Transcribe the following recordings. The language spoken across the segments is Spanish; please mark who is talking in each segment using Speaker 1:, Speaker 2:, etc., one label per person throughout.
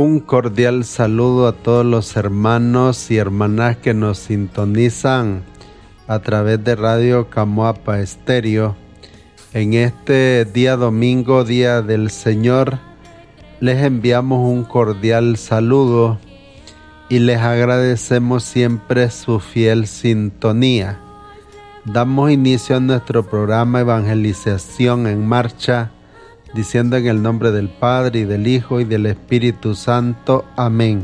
Speaker 1: Un cordial saludo a todos los hermanos y hermanas que nos sintonizan a través de Radio Camoapa Estéreo. En este día domingo, Día del Señor, les enviamos un cordial saludo y les agradecemos siempre su fiel sintonía. Damos inicio a nuestro programa Evangelización en Marcha diciendo en el nombre del Padre y del Hijo y del Espíritu Santo. Amén.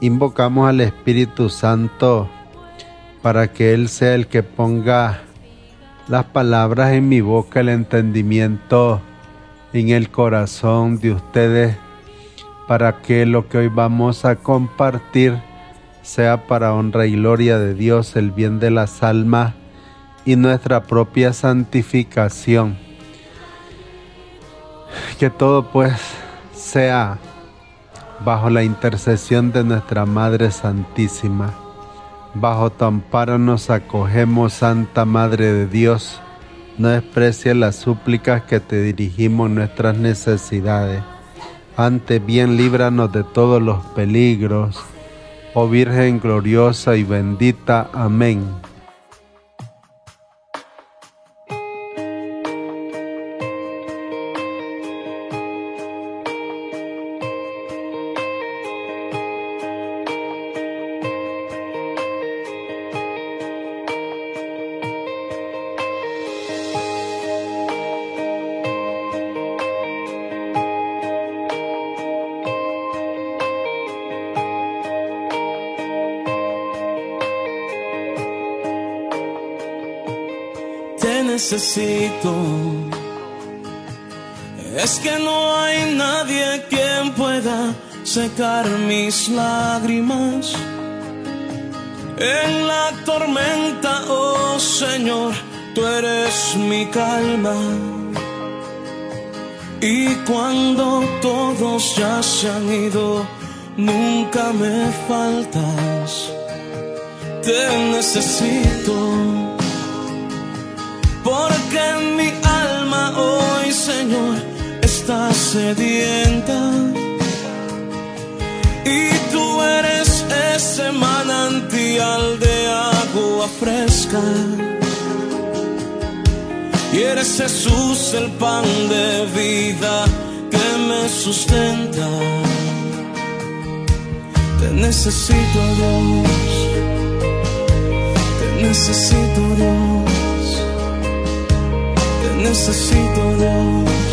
Speaker 1: Invocamos al Espíritu Santo para que Él sea el que ponga las palabras en mi boca, el entendimiento en el corazón de ustedes, para que lo que hoy vamos a compartir sea para honra y gloria de Dios, el bien de las almas y nuestra propia santificación que todo pues sea bajo la intercesión de nuestra Madre Santísima. Bajo tu amparo nos acogemos, Santa Madre de Dios. No desprecies las súplicas que te dirigimos nuestras necesidades. Ante bien líbranos de todos los peligros. Oh Virgen gloriosa y bendita. Amén.
Speaker 2: Calma. Y cuando todos ya se han ido, nunca me faltas. Te necesito porque mi alma hoy, Señor, está sedienta. Y tú eres ese manantial de agua fresca. Y eres Jesús el pan de vida que me sustenta. Te necesito Dios, te necesito Dios necesito Dios,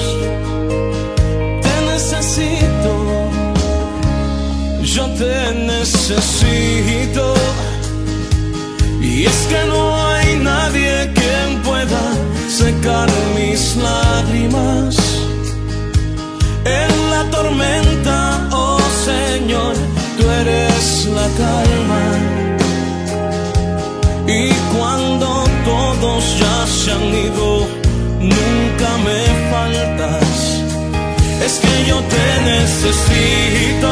Speaker 2: te necesito, yo te necesito. Y es que no secar mis lágrimas. En la tormenta, oh Señor, tú eres la calma. Y cuando todos ya se han ido, nunca me faltas. Es que yo te necesito,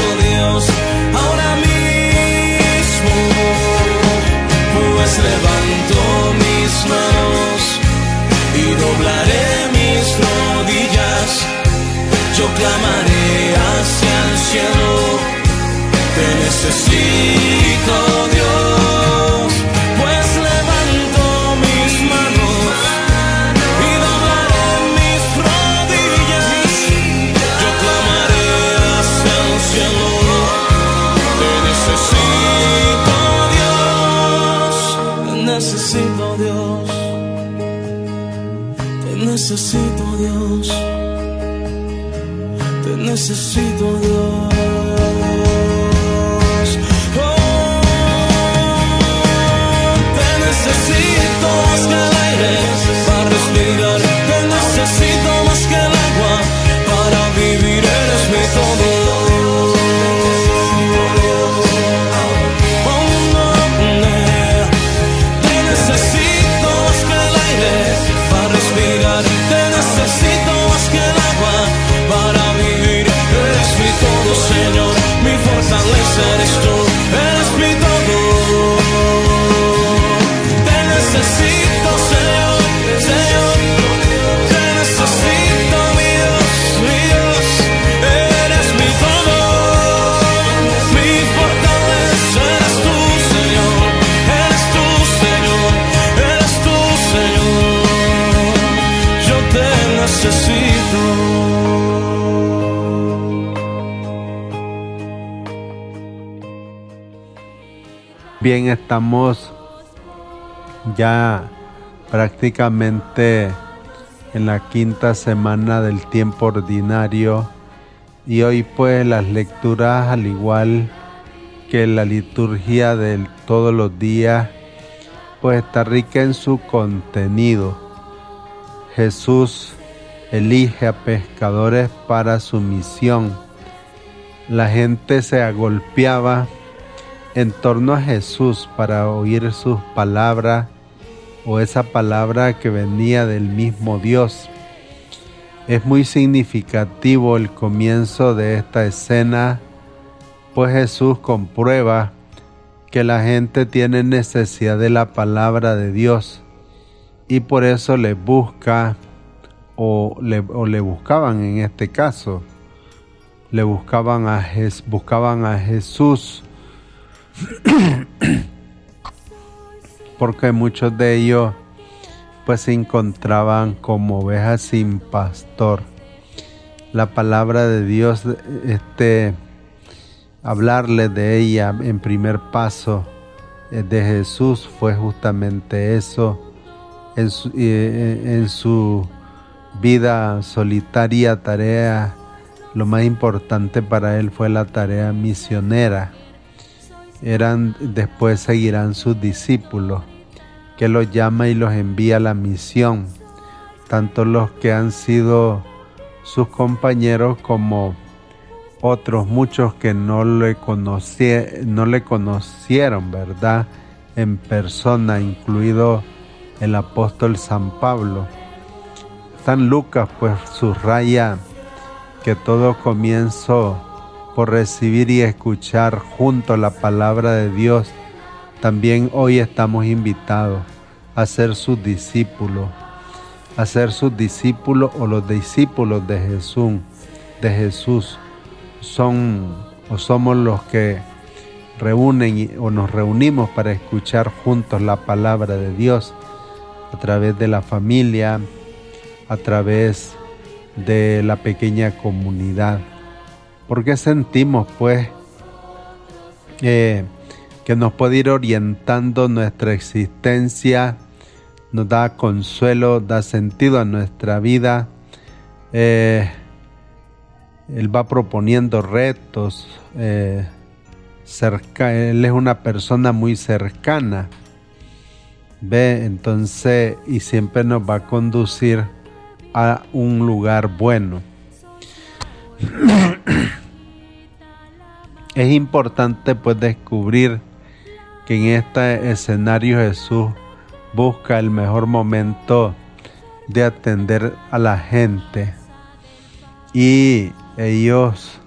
Speaker 2: cielo, te necesito Dios, pues levanto mis manos y doblaré mis rodillas. Yo clamaré hacia el cielo, te necesito Dios, te necesito Dios, te necesito Dios, te necesito Dios.
Speaker 1: Estamos ya prácticamente en la quinta semana del tiempo ordinario y hoy pues las lecturas al igual que la liturgia de todos los días pues está rica en su contenido. Jesús elige a pescadores para su misión. La gente se agolpeaba en torno a Jesús para oír sus palabras o esa palabra que venía del mismo Dios. Es muy significativo el comienzo de esta escena, pues Jesús comprueba que la gente tiene necesidad de la palabra de Dios y por eso le busca o le, o le buscaban en este caso, le buscaban a, buscaban a Jesús porque muchos de ellos pues se encontraban como ovejas sin pastor. La palabra de Dios, este, hablarle de ella en primer paso eh, de Jesús fue justamente eso. En su, eh, en su vida solitaria, tarea, lo más importante para él fue la tarea misionera eran después seguirán sus discípulos, que los llama y los envía a la misión, tanto los que han sido sus compañeros como otros muchos que no le, no le conocieron, ¿verdad? En persona, incluido el apóstol San Pablo. San Lucas pues subraya que todo comienzo por recibir y escuchar junto la palabra de Dios, también hoy estamos invitados a ser sus discípulos, a ser sus discípulos o los discípulos de Jesús, de Jesús. Son o somos los que reúnen o nos reunimos para escuchar juntos la palabra de Dios a través de la familia, a través de la pequeña comunidad. Porque sentimos pues eh, que nos puede ir orientando nuestra existencia, nos da consuelo, da sentido a nuestra vida. Eh, él va proponiendo retos, eh, él es una persona muy cercana, ve, entonces, y siempre nos va a conducir a un lugar bueno. Es importante pues descubrir que en este escenario Jesús busca el mejor momento de atender a la gente. Y ellos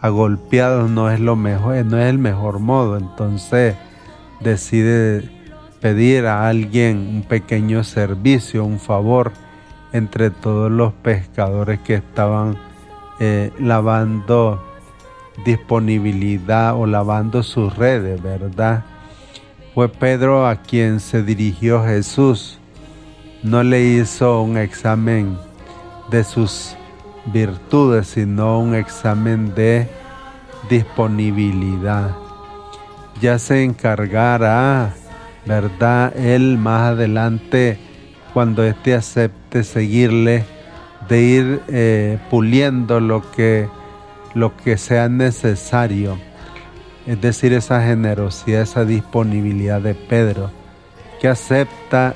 Speaker 1: agolpeados no es lo mejor, no es el mejor modo, entonces decide pedir a alguien un pequeño servicio, un favor entre todos los pescadores que estaban eh, lavando disponibilidad o lavando sus redes, ¿verdad? Fue Pedro a quien se dirigió Jesús. No le hizo un examen de sus virtudes, sino un examen de disponibilidad. Ya se encargará, ¿verdad? Él más adelante, cuando éste acepte seguirle, de ir eh, puliendo lo que, lo que sea necesario. Es decir, esa generosidad, esa disponibilidad de Pedro, que acepta,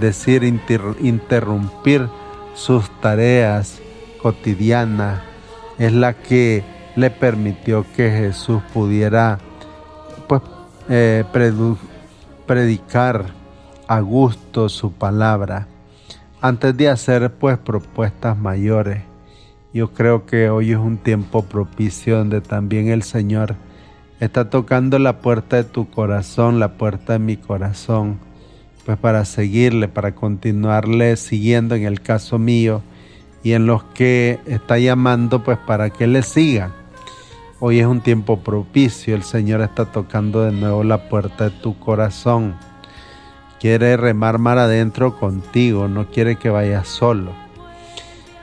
Speaker 1: decir, interrumpir sus tareas cotidianas, es la que le permitió que Jesús pudiera pues, eh, predicar a gusto su palabra antes de hacer pues propuestas mayores. Yo creo que hoy es un tiempo propicio donde también el Señor está tocando la puerta de tu corazón, la puerta de mi corazón, pues para seguirle, para continuarle siguiendo en el caso mío y en los que está llamando pues para que le sigan. Hoy es un tiempo propicio, el Señor está tocando de nuevo la puerta de tu corazón quiere remar mar adentro contigo, no quiere que vayas solo.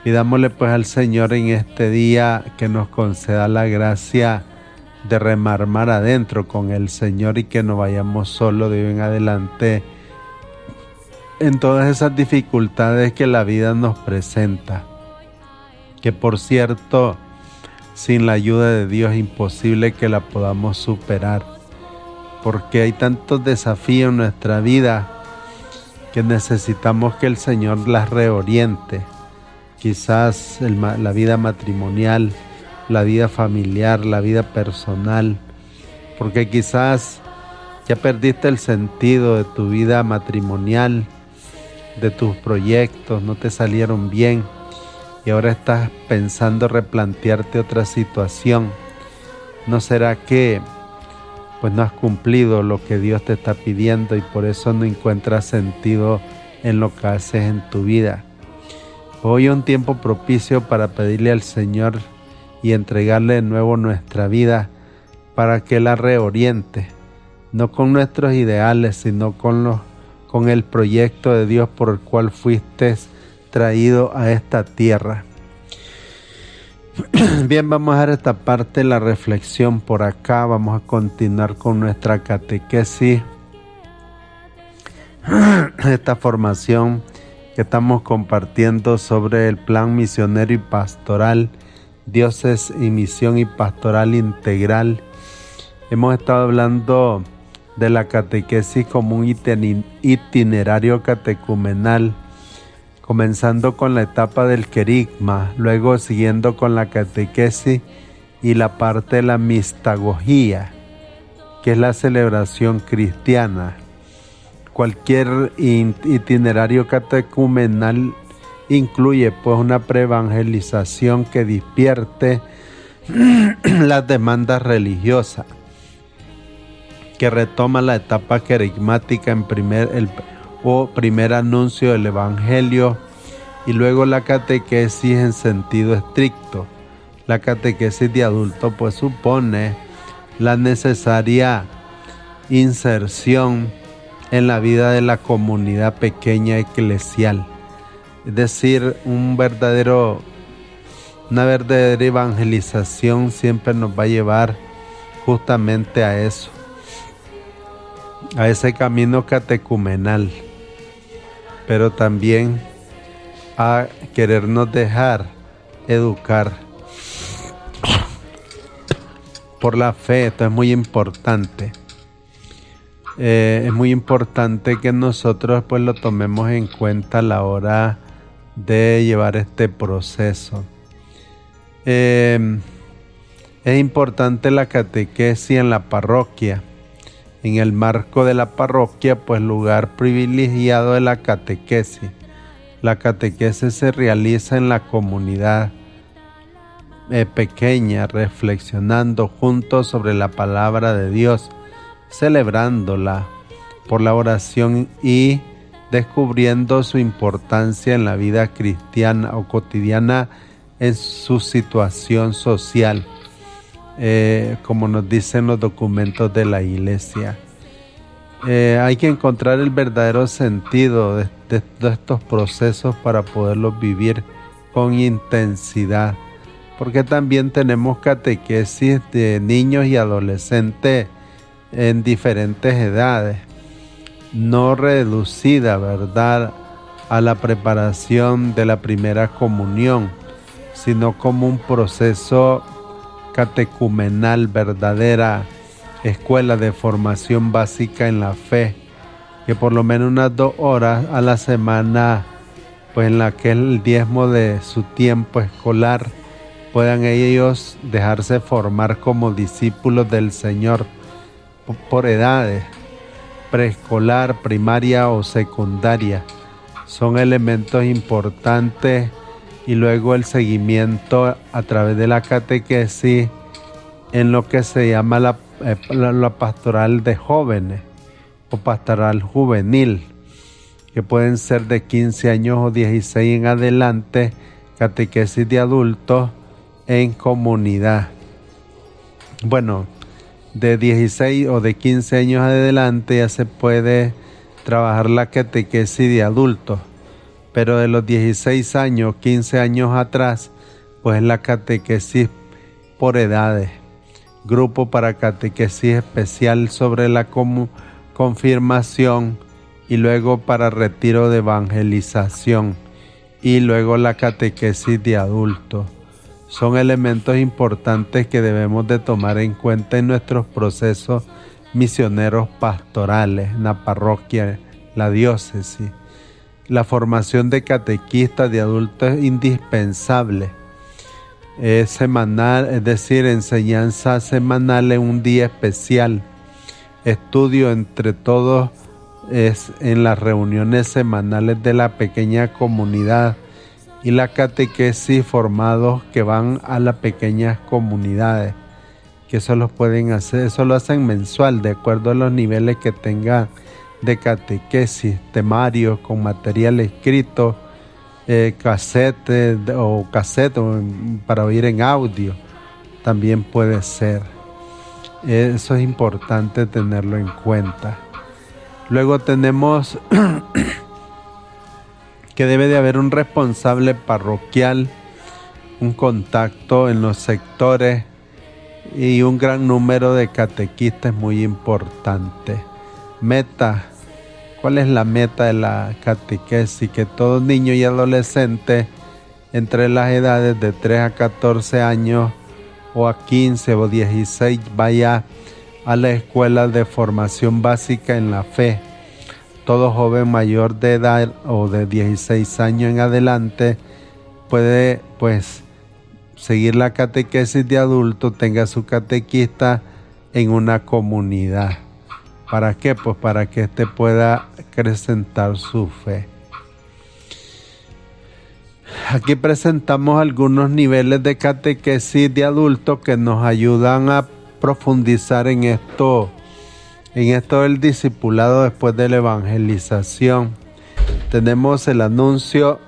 Speaker 1: Pidámosle pues al Señor en este día que nos conceda la gracia de remar mar adentro con el Señor y que no vayamos solo de hoy en adelante en todas esas dificultades que la vida nos presenta. Que por cierto, sin la ayuda de Dios es imposible que la podamos superar porque hay tantos desafíos en nuestra vida que necesitamos que el Señor las reoriente. Quizás la vida matrimonial, la vida familiar, la vida personal, porque quizás ya perdiste el sentido de tu vida matrimonial, de tus proyectos, no te salieron bien y ahora estás pensando replantearte otra situación. ¿No será que pues no has cumplido lo que Dios te está pidiendo y por eso no encuentras sentido en lo que haces en tu vida. Hoy un tiempo propicio para pedirle al Señor y entregarle de nuevo nuestra vida para que la reoriente, no con nuestros ideales, sino con, con el proyecto de Dios por el cual fuiste traído a esta tierra. Bien, vamos a dar esta parte la reflexión por acá. Vamos a continuar con nuestra catequesis. Esta formación que estamos compartiendo sobre el plan misionero y pastoral, dioses y misión y pastoral integral. Hemos estado hablando de la catequesis como un itinerario catecumenal comenzando con la etapa del querigma, luego siguiendo con la catequesis y la parte de la mistagogía, que es la celebración cristiana. Cualquier itinerario catecumenal incluye pues una preevangelización que despierte las demandas religiosas, que retoma la etapa querigmática en primer, el, o primer anuncio del Evangelio y luego la catequesis en sentido estricto. La catequesis de adulto pues supone la necesaria inserción en la vida de la comunidad pequeña eclesial. Es decir, un verdadero, una verdadera evangelización siempre nos va a llevar justamente a eso, a ese camino catecumenal pero también a querernos dejar educar por la fe. Esto es muy importante. Eh, es muy importante que nosotros pues lo tomemos en cuenta a la hora de llevar este proceso. Eh, es importante la catequesis en la parroquia. En el marco de la parroquia, pues lugar privilegiado de la catequesis. La catequesis se realiza en la comunidad eh, pequeña, reflexionando juntos sobre la palabra de Dios, celebrándola por la oración y descubriendo su importancia en la vida cristiana o cotidiana en su situación social, eh, como nos dicen los documentos de la iglesia. Eh, hay que encontrar el verdadero sentido de, de estos procesos para poderlos vivir con intensidad, porque también tenemos catequesis de niños y adolescentes en diferentes edades, no reducida, ¿verdad?, a la preparación de la primera comunión, sino como un proceso catecumenal verdadera, escuela de formación básica en la fe, que por lo menos unas dos horas a la semana, pues en la que el diezmo de su tiempo escolar, puedan ellos dejarse formar como discípulos del Señor por edades, preescolar, primaria o secundaria. Son elementos importantes y luego el seguimiento a través de la catequesis en lo que se llama la, eh, la, pastoral de jóvenes o pastoral juvenil, que pueden ser de 15 años o 16 en adelante, catequesis de adultos en comunidad. Bueno, de 16 o de 15 años adelante ya se puede trabajar la catequesis de adultos pero de los 16 años, 15 años atrás, pues la catequesis por edades, grupo para catequesis especial sobre la confirmación y luego para retiro de evangelización y luego la catequesis de adultos. Son elementos importantes que debemos de tomar en cuenta en nuestros procesos misioneros pastorales, en la parroquia, la diócesis la formación de catequistas de adultos es indispensable. Es semanal, es decir, enseñanza semanal en un día especial. Estudio entre todos es en las reuniones semanales de la pequeña comunidad y la catequesis formados que van a las pequeñas comunidades, que eso lo pueden hacer, eso lo hacen mensual de acuerdo a los niveles que tengan de catequesis, temario con material escrito, eh, cassette o cassette para oír en audio, también puede ser. Eso es importante tenerlo en cuenta. Luego tenemos que debe de haber un responsable parroquial, un contacto en los sectores y un gran número de catequistas muy importante. Meta ¿Cuál es la meta de la catequesis? Que todo niño y adolescente entre las edades de 3 a 14 años o a 15 o 16 vaya a la escuela de formación básica en la fe. Todo joven mayor de edad o de 16 años en adelante puede pues seguir la catequesis de adulto, tenga su catequista en una comunidad. ¿Para qué? Pues para que éste pueda acrecentar su fe. Aquí presentamos algunos niveles de catequesis de adultos que nos ayudan a profundizar en esto, en esto del discipulado después de la evangelización. Tenemos el anuncio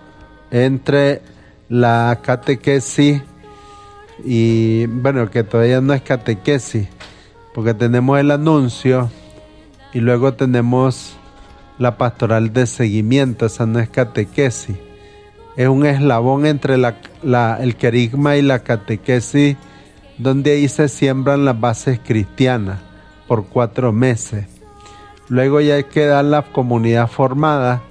Speaker 1: entre la catequesis y, bueno, que todavía no es catequesis, porque tenemos el anuncio y luego tenemos la pastoral de seguimiento, esa no es catequesis. Es un eslabón entre el querigma y la catequesis, donde ahí se siembran las bases cristianas por cuatro meses. Luego ya queda la comunidad formada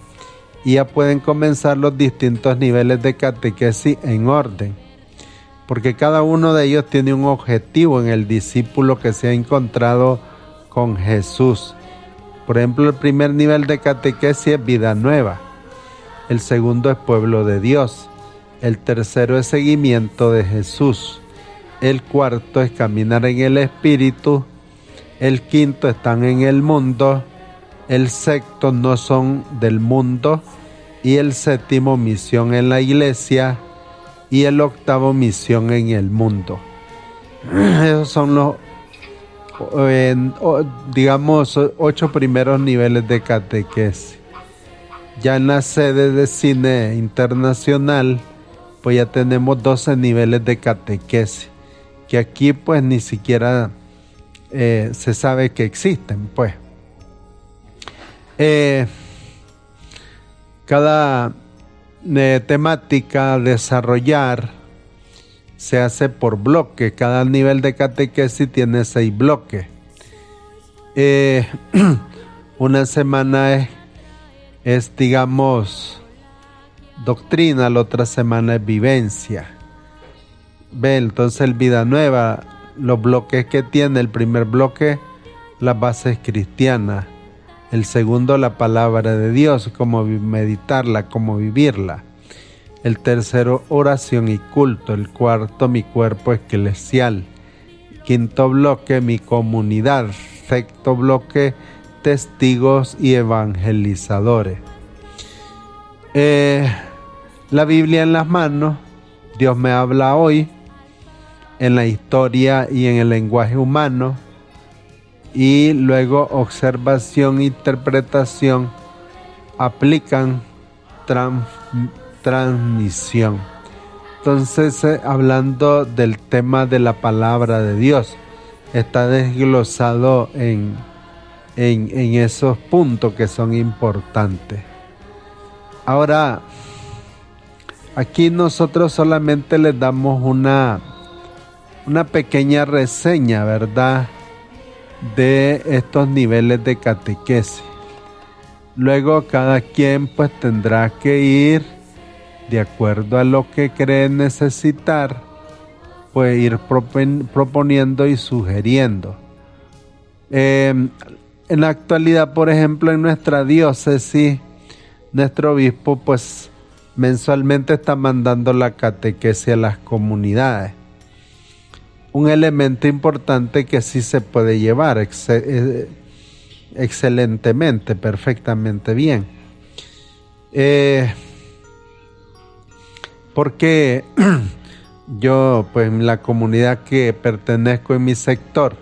Speaker 1: y ya pueden comenzar los distintos niveles de catequesis en orden, porque cada uno de ellos tiene un objetivo en el discípulo que se ha encontrado con Jesús. Por ejemplo, el primer nivel de catequesis es vida nueva. El segundo es pueblo de Dios. El tercero es seguimiento de Jesús. El cuarto es caminar en el Espíritu. El quinto están en el mundo. El sexto no son del mundo. Y el séptimo misión en la iglesia. Y el octavo misión en el mundo. Esos son los, digamos, ocho primeros niveles de catequesis. Ya en la sede de cine internacional, pues ya tenemos 12 niveles de catequesis, que aquí pues ni siquiera eh, se sabe que existen, pues. Eh, cada eh, temática desarrollar se hace por bloque. Cada nivel de catequesis tiene seis bloques. una semana es, es, digamos, doctrina, la otra semana es vivencia. Ve, entonces el vida nueva, los bloques que tiene, el primer bloque, las bases cristianas, el segundo la palabra de Dios, cómo meditarla, cómo vivirla. El tercero, oración y culto. El cuarto, mi cuerpo eclesial. Quinto bloque, mi comunidad. Sexto bloque, testigos y evangelizadores. Eh, la Biblia en las manos, Dios me habla hoy en la historia y en el lenguaje humano y luego observación, interpretación, aplican, transmisión. Entonces, eh, hablando del tema de la palabra de Dios, está desglosado en, en, en esos puntos que son importantes. Ahora, Aquí nosotros solamente les damos una, una pequeña reseña, ¿verdad? De estos niveles de catequesis. Luego cada quien pues tendrá que ir de acuerdo a lo que cree necesitar, pues ir proponiendo y sugiriendo. Em, en la actualidad, por ejemplo, en nuestra diócesis, nuestro obispo pues mensualmente está mandando la catequesis a las comunidades. Un elemento importante que sí se puede llevar eh, excelentemente, perfectamente bien. Eh, porque yo, pues en la comunidad que pertenezco en mi sector,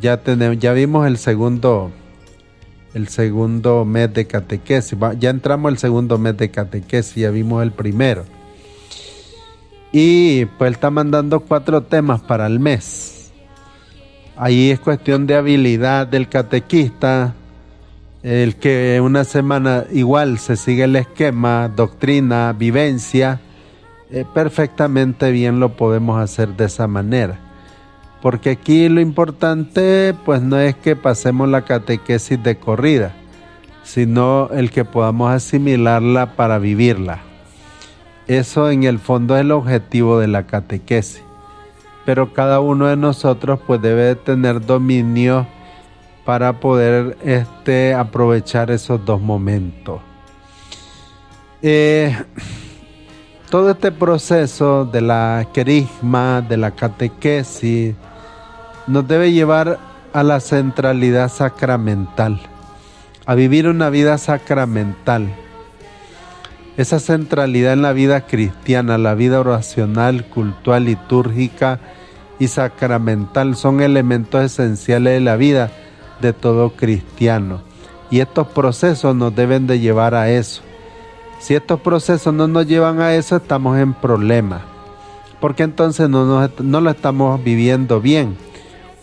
Speaker 1: ya, tenemos, ya vimos el segundo el segundo mes de catequesis. Ya entramos el segundo mes de catequesis, ya vimos el primero. Y pues él está mandando cuatro temas para el mes. Ahí es cuestión de habilidad del catequista, el que una semana igual se sigue el esquema, doctrina, vivencia, eh, perfectamente bien lo podemos hacer de esa manera. Porque aquí lo importante pues no es que pasemos la catequesis de corrida, sino el que podamos asimilarla para vivirla. Eso en el fondo es el objetivo de la catequesis. Pero cada uno de nosotros pues debe tener dominio para poder este, aprovechar esos dos momentos. Eh, todo este proceso de la querigma, de la catequesis, nos debe llevar a la centralidad sacramental, a vivir una vida sacramental. Esa centralidad en la vida cristiana, la vida oracional, cultural, litúrgica y sacramental son elementos esenciales de la vida de todo cristiano. Y estos procesos nos deben de llevar a eso. Si estos procesos no nos llevan a eso, estamos en problemas. Porque entonces no, no lo estamos viviendo bien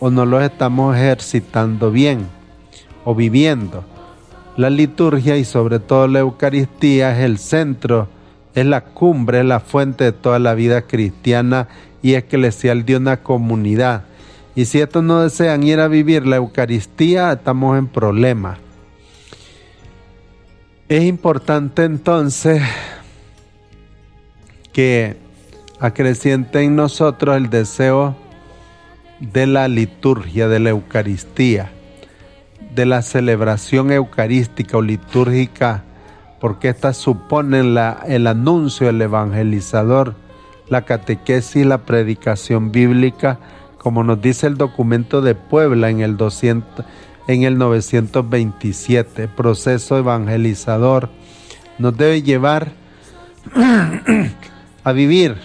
Speaker 1: o no los estamos ejercitando bien o viviendo. La liturgia y sobre todo la Eucaristía es el centro, es la cumbre, es la fuente de toda la vida cristiana y eclesial de una comunidad. Y si estos no desean ir a vivir la Eucaristía, estamos en problemas. Es importante entonces que acreciente en nosotros el deseo de la liturgia, de la Eucaristía, de la celebración eucarística o litúrgica porque estas suponen el anuncio del evangelizador, la catequesis, la predicación bíblica, como nos dice el documento de Puebla en el, 200, en el 927, proceso evangelizador, nos debe llevar a vivir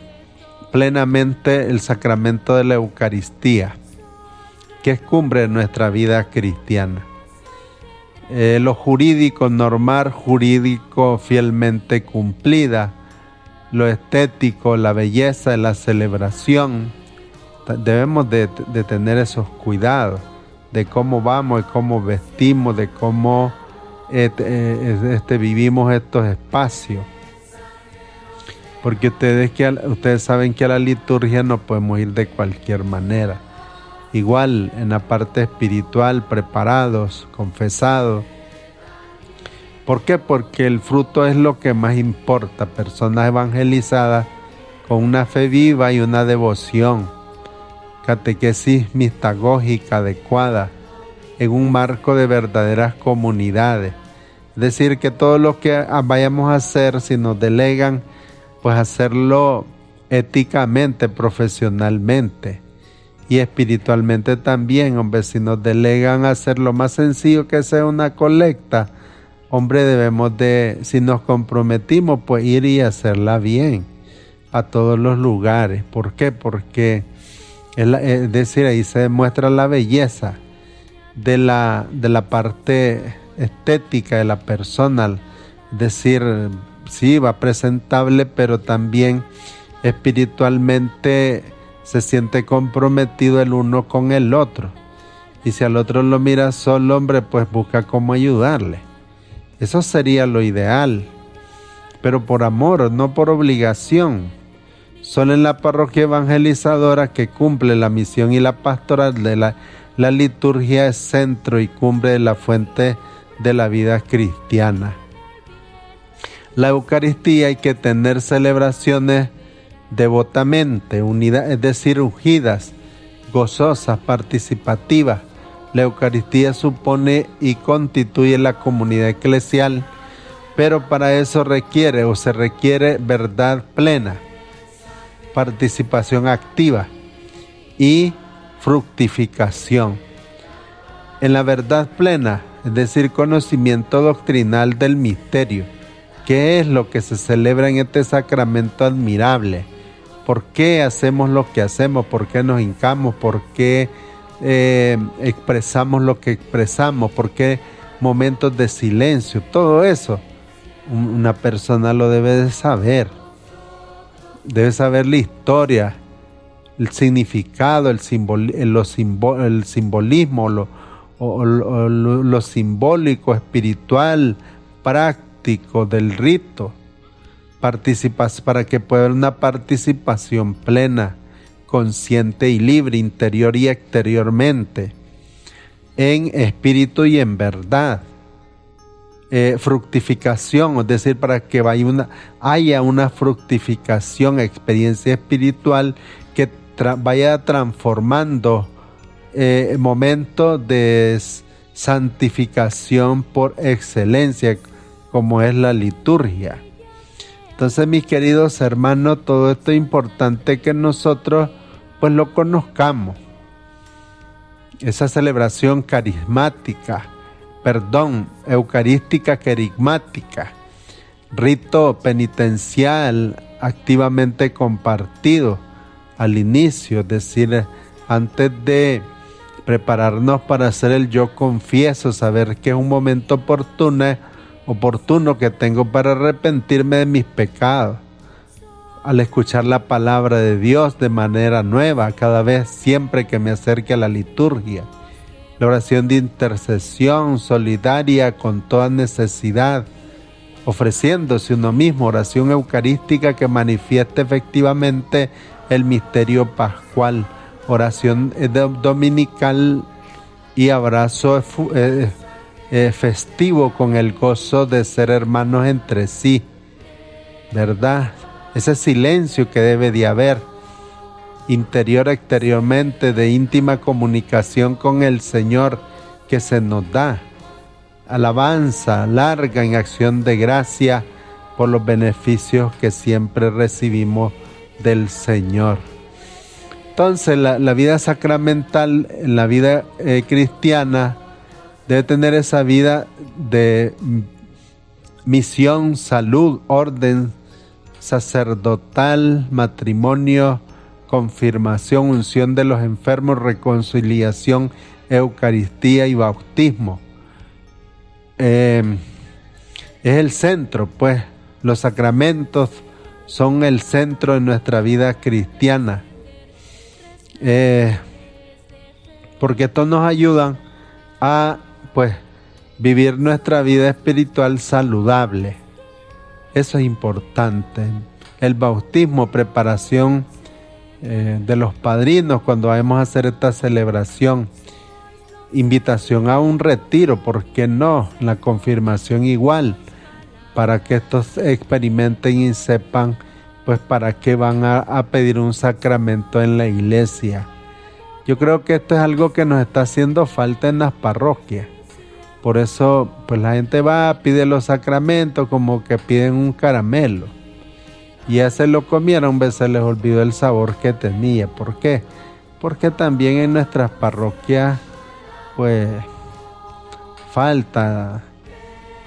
Speaker 1: plenamente el sacramento de la Eucaristía, que es cumbre de nuestra vida cristiana. Eh, lo jurídico, normal jurídico fielmente cumplida, lo estético, la belleza, la celebración. Debemos de, tener esos cuidados de cómo vamos, de cómo vestimos, de cómo eh, este, vivimos estos espacios. Porque ustedes, que, ustedes saben que a la liturgia no podemos ir de cualquier manera. Igual en la parte espiritual, preparados, confesados. ¿Por qué? Porque el fruto es lo que más importa. Personas evangelizadas con una fe viva y una devoción. Catequesis mistagógica adecuada en un marco de verdaderas comunidades. Es decir, que todo lo que vayamos a hacer, si nos delegan, pues hacerlo éticamente, profesionalmente y espiritualmente también, hombre, si nos delegan hacer lo más sencillo que sea una colecta, hombre, debemos de, si nos comprometimos, pues ir y hacerla bien a todos los lugares. ¿Por qué? Porque es decir, ahí se demuestra la belleza de la, de la parte estética de la persona, es decir, sí, va presentable, pero también espiritualmente se siente comprometido el uno con el otro. Y si al otro lo mira solo, hombre, pues busca cómo ayudarle. Eso sería lo ideal, pero por amor, no por obligación. Solo en la parroquia evangelizadora que cumple la misión y la pastoral de la, la liturgia es centro y cumbre de la fuente de la vida cristiana. La Eucaristía hay que tener celebraciones devotamente, unidas, es decir, ungidas, gozosas, participativas. La Eucaristía supone y constituye la comunidad eclesial, pero para eso requiere o se requiere verdad plena, participación activa y fructificación. En la verdad plena, es decir, conocimiento doctrinal del misterio ¿Qué es lo que se celebra en este sacramento admirable? ¿Por qué hacemos lo que hacemos? ¿Por qué nos hincamos? ¿Por qué eh, expresamos lo que expresamos? ¿Por qué momentos de silencio? Todo eso una persona lo debe de saber. Debe saber la historia, el significado, el, simbolismo, lo simbólico, espiritual, práctico del rito, participas para que pueda haber una participación plena, consciente y libre interior y exteriormente, en espíritu y en verdad. Eh, fructificación, es decir, para que vaya una, haya una fructificación, experiencia espiritual que vaya transformando eh, momentos de santificación por excelencia, como es la liturgia. Entonces, mis queridos hermanos, todo esto es importante que nosotros pues lo conozcamos. Esa celebración carismática, perdón, eucarística carismática, rito penitencial activamente compartido al inicio, es decir, antes de prepararnos para hacer el yo confieso, saber que es un momento oportuno oportuno que tengo para arrepentirme de mis pecados. Al escuchar la palabra de Dios de manera nueva, cada vez siempre que me acerque a la liturgia. La oración de intercesión solidaria con toda necesidad, ofreciéndose uno mismo, oración eucarística que manifieste efectivamente el misterio pascual, oración dominical y abrazo eh, eh, festivo con el gozo de ser hermanos entre sí, ¿verdad? Ese silencio que debe de haber interior exteriormente de íntima comunicación con el Señor que se nos da alabanza larga en acción de gracia por los beneficios que siempre recibimos del Señor. Entonces la, vida sacramental, en la vida eh, cristiana, debe tener esa vida de misión, salud, orden sacerdotal, matrimonio, confirmación, unción de los enfermos, reconciliación, Eucaristía y bautismo. Em, es el centro, pues los sacramentos son el centro de nuestra vida cristiana. Eh, porque estos nos ayudan a pues vivir nuestra vida espiritual saludable. Eso es importante. El bautismo, preparación eh, de los padrinos cuando vamos a hacer esta celebración. Invitación a un retiro, ¿por qué no? La confirmación igual, para que estos experimenten y sepan pues para qué van a, a pedir un sacramento en la iglesia. Yo creo que esto es algo que nos está haciendo falta en las parroquias. Por eso, pues la gente va, pide los sacramentos como que piden un caramelo. Y ya se lo comieron, vez se les olvidó el sabor que tenía. ¿Por qué? Porque también en nuestras parroquias, pues, falta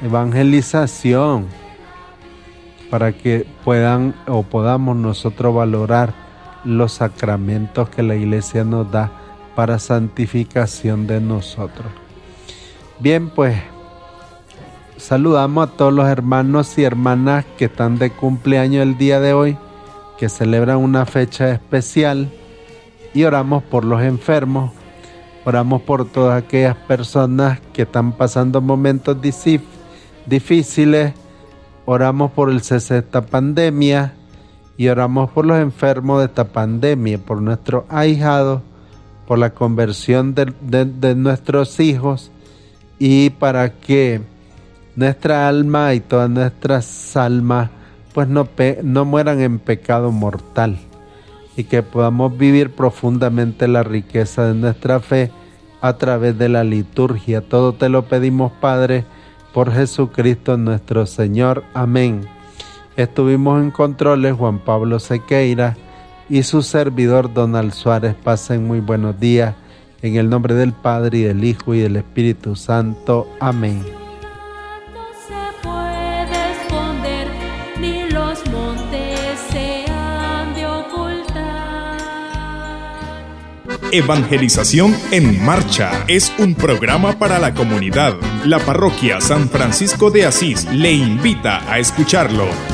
Speaker 1: evangelización para que puedan o podamos nosotros valorar los sacramentos que la iglesia nos da para santificación de nosotros. Bien, pues saludamos a todos los hermanos y hermanas que están de cumpleaños el día de hoy, que celebran una fecha especial y oramos por los enfermos, oramos por todas aquellas personas que están pasando momentos difíciles, oramos por el cese de esta pandemia y oramos por los enfermos de esta pandemia, por nuestros ahijados, por la conversión de, de nuestros hijos y para que nuestra alma y todas nuestras almas pues no, no mueran en pecado mortal y que podamos vivir profundamente la riqueza de nuestra fe a través de la liturgia. Todo te lo pedimos, Padre, por Jesucristo nuestro Señor. Amén. Estuvimos en controles Juan Pablo Sequeira y su servidor Donald Suárez. Pasen muy buenos días en el nombre del Padre y del Hijo y del Espíritu Santo. Amén.
Speaker 3: Evangelización en Marcha es un programa para la comunidad. La parroquia San Francisco de Asís le invita a escucharlo.